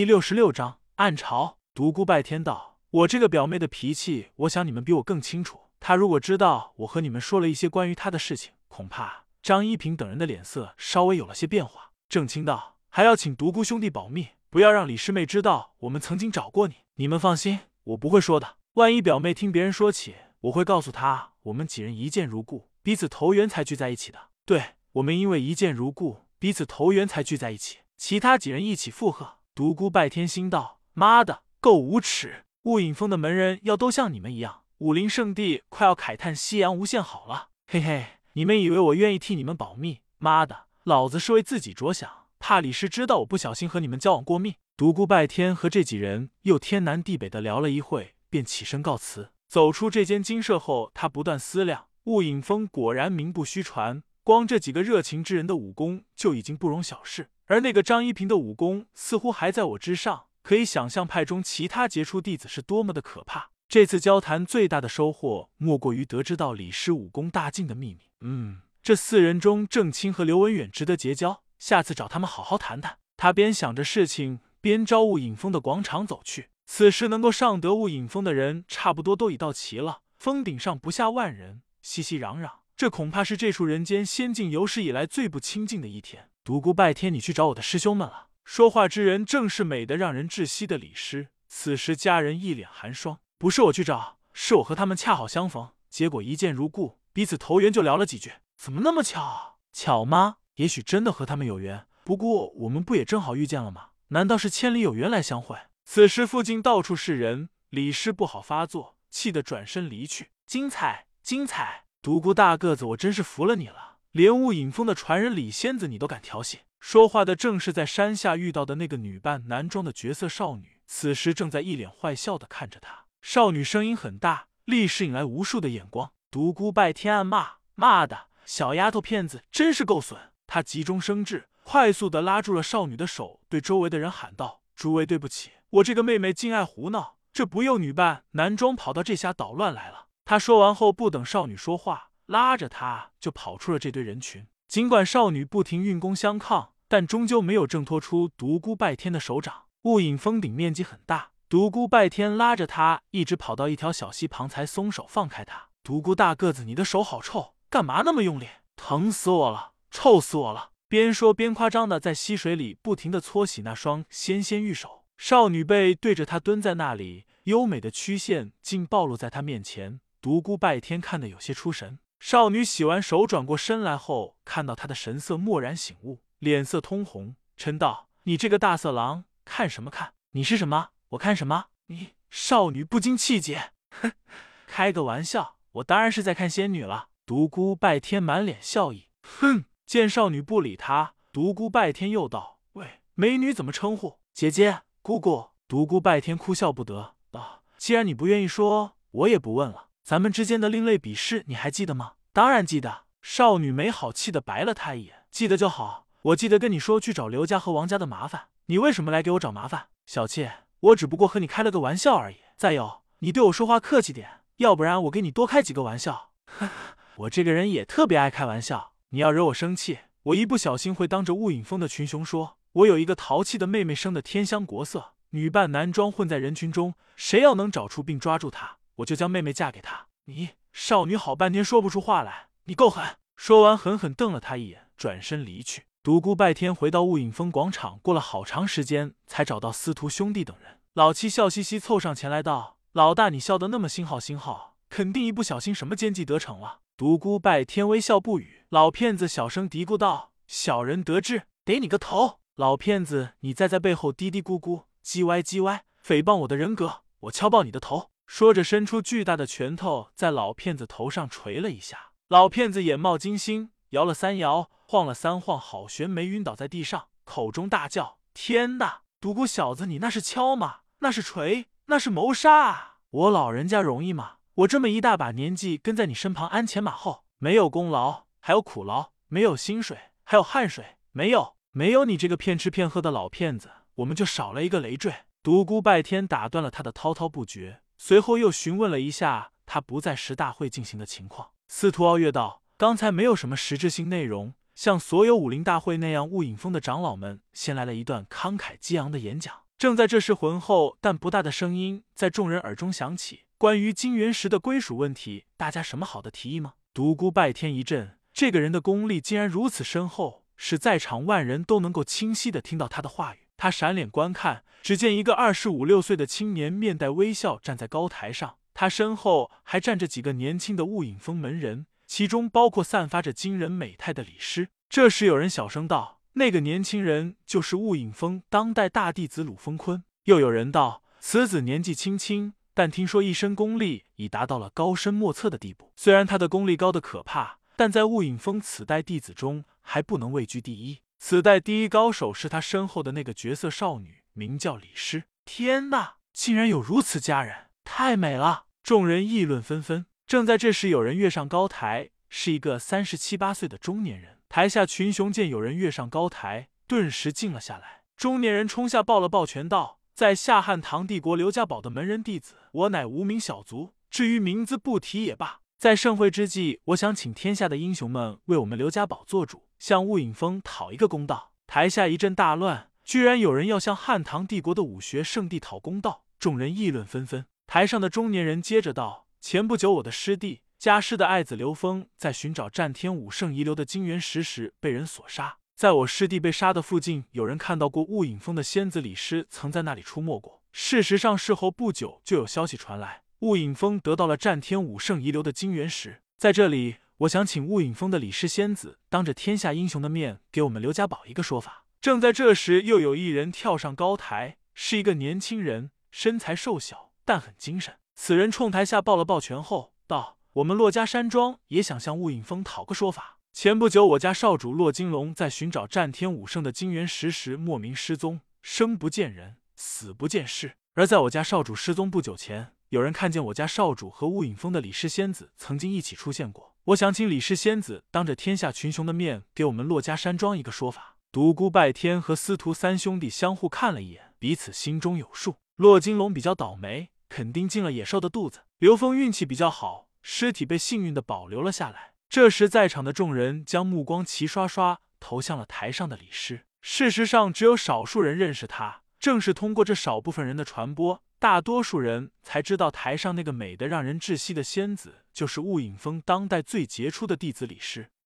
第六十六章暗潮。独孤拜天道：“我这个表妹的脾气，我想你们比我更清楚。她如果知道我和你们说了一些关于她的事情，恐怕……”张一平等人的脸色稍微有了些变化。郑清道：“还要请独孤兄弟保密，不要让李师妹知道我们曾经找过你。你们放心，我不会说的。万一表妹听别人说起，我会告诉她我们几人一见如故，彼此投缘才聚在一起的。对我们因为一见如故，彼此投缘才聚在一起。其他几人一起附和。”独孤拜天心道：“妈的，够无耻！雾隐峰的门人要都像你们一样，武林圣地快要慨叹夕阳无限好了。嘿嘿，你们以为我愿意替你们保密？妈的，老子是为自己着想，怕李师知道我不小心和你们交往过密。”独孤拜天和这几人又天南地北的聊了一会，便起身告辞。走出这间精舍后，他不断思量：雾隐峰果然名不虚传，光这几个热情之人的武功就已经不容小视。而那个张一平的武功似乎还在我之上，可以想象派中其他杰出弟子是多么的可怕。这次交谈最大的收获，莫过于得知到李师武功大进的秘密。嗯，这四人中，郑清和刘文远值得结交，下次找他们好好谈谈。他边想着事情，边朝雾隐峰的广场走去。此时能够上得雾隐峰的人，差不多都已到齐了。峰顶上不下万人，熙熙攘攘，这恐怕是这处人间仙境有史以来最不清静的一天。独孤拜天，你去找我的师兄们了。说话之人正是美得让人窒息的李师。此时家人一脸寒霜，不是我去找，是我和他们恰好相逢，结果一见如故，彼此投缘就聊了几句。怎么那么巧？巧吗？也许真的和他们有缘。不过我们不也正好遇见了吗？难道是千里有缘来相会？此时附近到处是人，李师不好发作，气得转身离去。精彩，精彩！独孤大个子，我真是服了你了。连雾隐峰的传人李仙子你都敢调戏？说话的正是在山下遇到的那个女扮男装的绝色少女，此时正在一脸坏笑的看着他。少女声音很大，立时引来无数的眼光。独孤拜天暗骂：“骂的，小丫头片子真是够损！”他急中生智，快速的拉住了少女的手，对周围的人喊道：“诸位，对不起，我这个妹妹竟爱胡闹，这不幼女扮男装跑到这下捣乱来了。”他说完后，不等少女说话。拉着他就跑出了这堆人群。尽管少女不停运功相抗，但终究没有挣脱出独孤拜天的手掌。雾隐峰顶面积很大，独孤拜天拉着他一直跑到一条小溪旁，才松手放开他。独孤大个子，你的手好臭，干嘛那么用力？疼死我了，臭死我了！边说边夸张的在溪水里不停的搓洗那双纤纤玉手。少女背对着他蹲在那里，优美的曲线竟暴露在他面前。独孤拜天看得有些出神。少女洗完手，转过身来后，看到他的神色，蓦然醒悟，脸色通红，嗔道：“你这个大色狼，看什么看？你是什么？我看什么？你！”少女不禁气结，哼，开个玩笑，我当然是在看仙女了。独孤拜天满脸笑意，哼。见少女不理他，独孤拜天又道：“喂，美女怎么称呼？姐姐、姑姑？”独孤拜天哭笑不得，道：“既然你不愿意说，我也不问了。”咱们之间的另类比试，你还记得吗？当然记得。少女没好气的白了他一眼。记得就好。我记得跟你说去找刘家和王家的麻烦，你为什么来给我找麻烦？小妾，我只不过和你开了个玩笑而已。再有，你对我说话客气点，要不然我给你多开几个玩笑。我这个人也特别爱开玩笑。你要惹我生气，我一不小心会当着雾隐峰的群雄说，我有一个淘气的妹妹生的天香国色，女扮男装混在人群中，谁要能找出并抓住她。我就将妹妹嫁给他。你少女好半天说不出话来，你够狠！说完，狠狠瞪了他一眼，转身离去。独孤拜天回到雾隐峰广场，过了好长时间才找到司徒兄弟等人。老七笑嘻嘻凑上前来道：“老大，你笑得那么星号星号，肯定一不小心什么奸计得逞了。”独孤拜天微笑不语。老骗子小声嘀咕道：“小人得志，得你个头！老骗子，你再在背后嘀嘀咕咕，叽歪叽歪，诽谤我的人格，我敲爆你的头！”说着，伸出巨大的拳头，在老骗子头上捶了一下。老骗子眼冒金星，摇了三摇，晃了三晃，好悬没晕倒在地上，口中大叫：“天哪！独孤小子，你那是敲吗？那是锤？那是谋杀啊！我老人家容易吗？我这么一大把年纪跟在你身旁，鞍前马后，没有功劳还有苦劳，没有薪水还有汗水，没有没有你这个骗吃骗喝的老骗子，我们就少了一个累赘。”独孤拜天打断了他的滔滔不绝。随后又询问了一下他不在时大会进行的情况。司徒傲月道：“刚才没有什么实质性内容，像所有武林大会那样，雾隐峰的长老们先来了一段慷慨激昂的演讲，正在这时，浑厚但不大的声音在众人耳中响起：“关于金元石的归属问题，大家什么好的提议吗？”独孤拜天一震，这个人的功力竟然如此深厚，使在场万人都能够清晰的听到他的话语。他闪脸观看，只见一个二十五六岁的青年面带微笑站在高台上，他身后还站着几个年轻的雾影峰门人，其中包括散发着惊人美态的李师。这时有人小声道。那个年轻人就是雾影峰当代大弟子鲁风坤。又有人道，此子年纪轻轻，但听说一身功力已达到了高深莫测的地步。虽然他的功力高的可怕，但在雾影峰此代弟子中还不能位居第一。此代第一高手是他身后的那个绝色少女，名叫李诗。天哪，竟然有如此佳人，太美了！众人议论纷纷。正在这时，有人跃上高台，是一个三十七八岁的中年人。台下群雄见有人跃上高台，顿时静了下来。中年人冲下抱了抱拳道：“在下汉唐帝国刘家堡的门人弟子，我乃无名小卒。至于名字不提也罢。在盛会之际，我想请天下的英雄们为我们刘家堡做主，向雾影峰讨一个公道。”台下一阵大乱，居然有人要向汉唐帝国的武学圣地讨公道，众人议论纷纷。台上的中年人接着道：“前不久，我的师弟。”家师的爱子刘峰在寻找战天武圣遗留的金元石时被人所杀。在我师弟被杀的附近，有人看到过雾影峰的仙子李师曾在那里出没过。事实上，事后不久就有消息传来，雾影峰得到了战天武圣遗留的金元石。在这里，我想请雾影峰的李氏仙子当着天下英雄的面，给我们刘家堡一个说法。正在这时，又有一人跳上高台，是一个年轻人，身材瘦小，但很精神。此人冲台下抱了抱拳后道。我们骆家山庄也想向雾影峰讨个说法。前不久，我家少主骆金龙在寻找战天武圣的金元石时莫名失踪，生不见人，死不见尸。而在我家少主失踪不久前，有人看见我家少主和雾影峰的李氏仙子曾经一起出现过。我想请李氏仙子当着天下群雄的面，给我们骆家山庄一个说法。独孤拜天和司徒三兄弟相互看了一眼，彼此心中有数。骆金龙比较倒霉，肯定进了野兽的肚子。刘峰运气比较好。尸体被幸运的保留了下来。这时，在场的众人将目光齐刷刷投向了台上的李师。事实上，只有少数人认识他。正是通过这少部分人的传播，大多数人才知道台上那个美得让人窒息的仙子，就是雾影峰当代最杰出的弟子李师。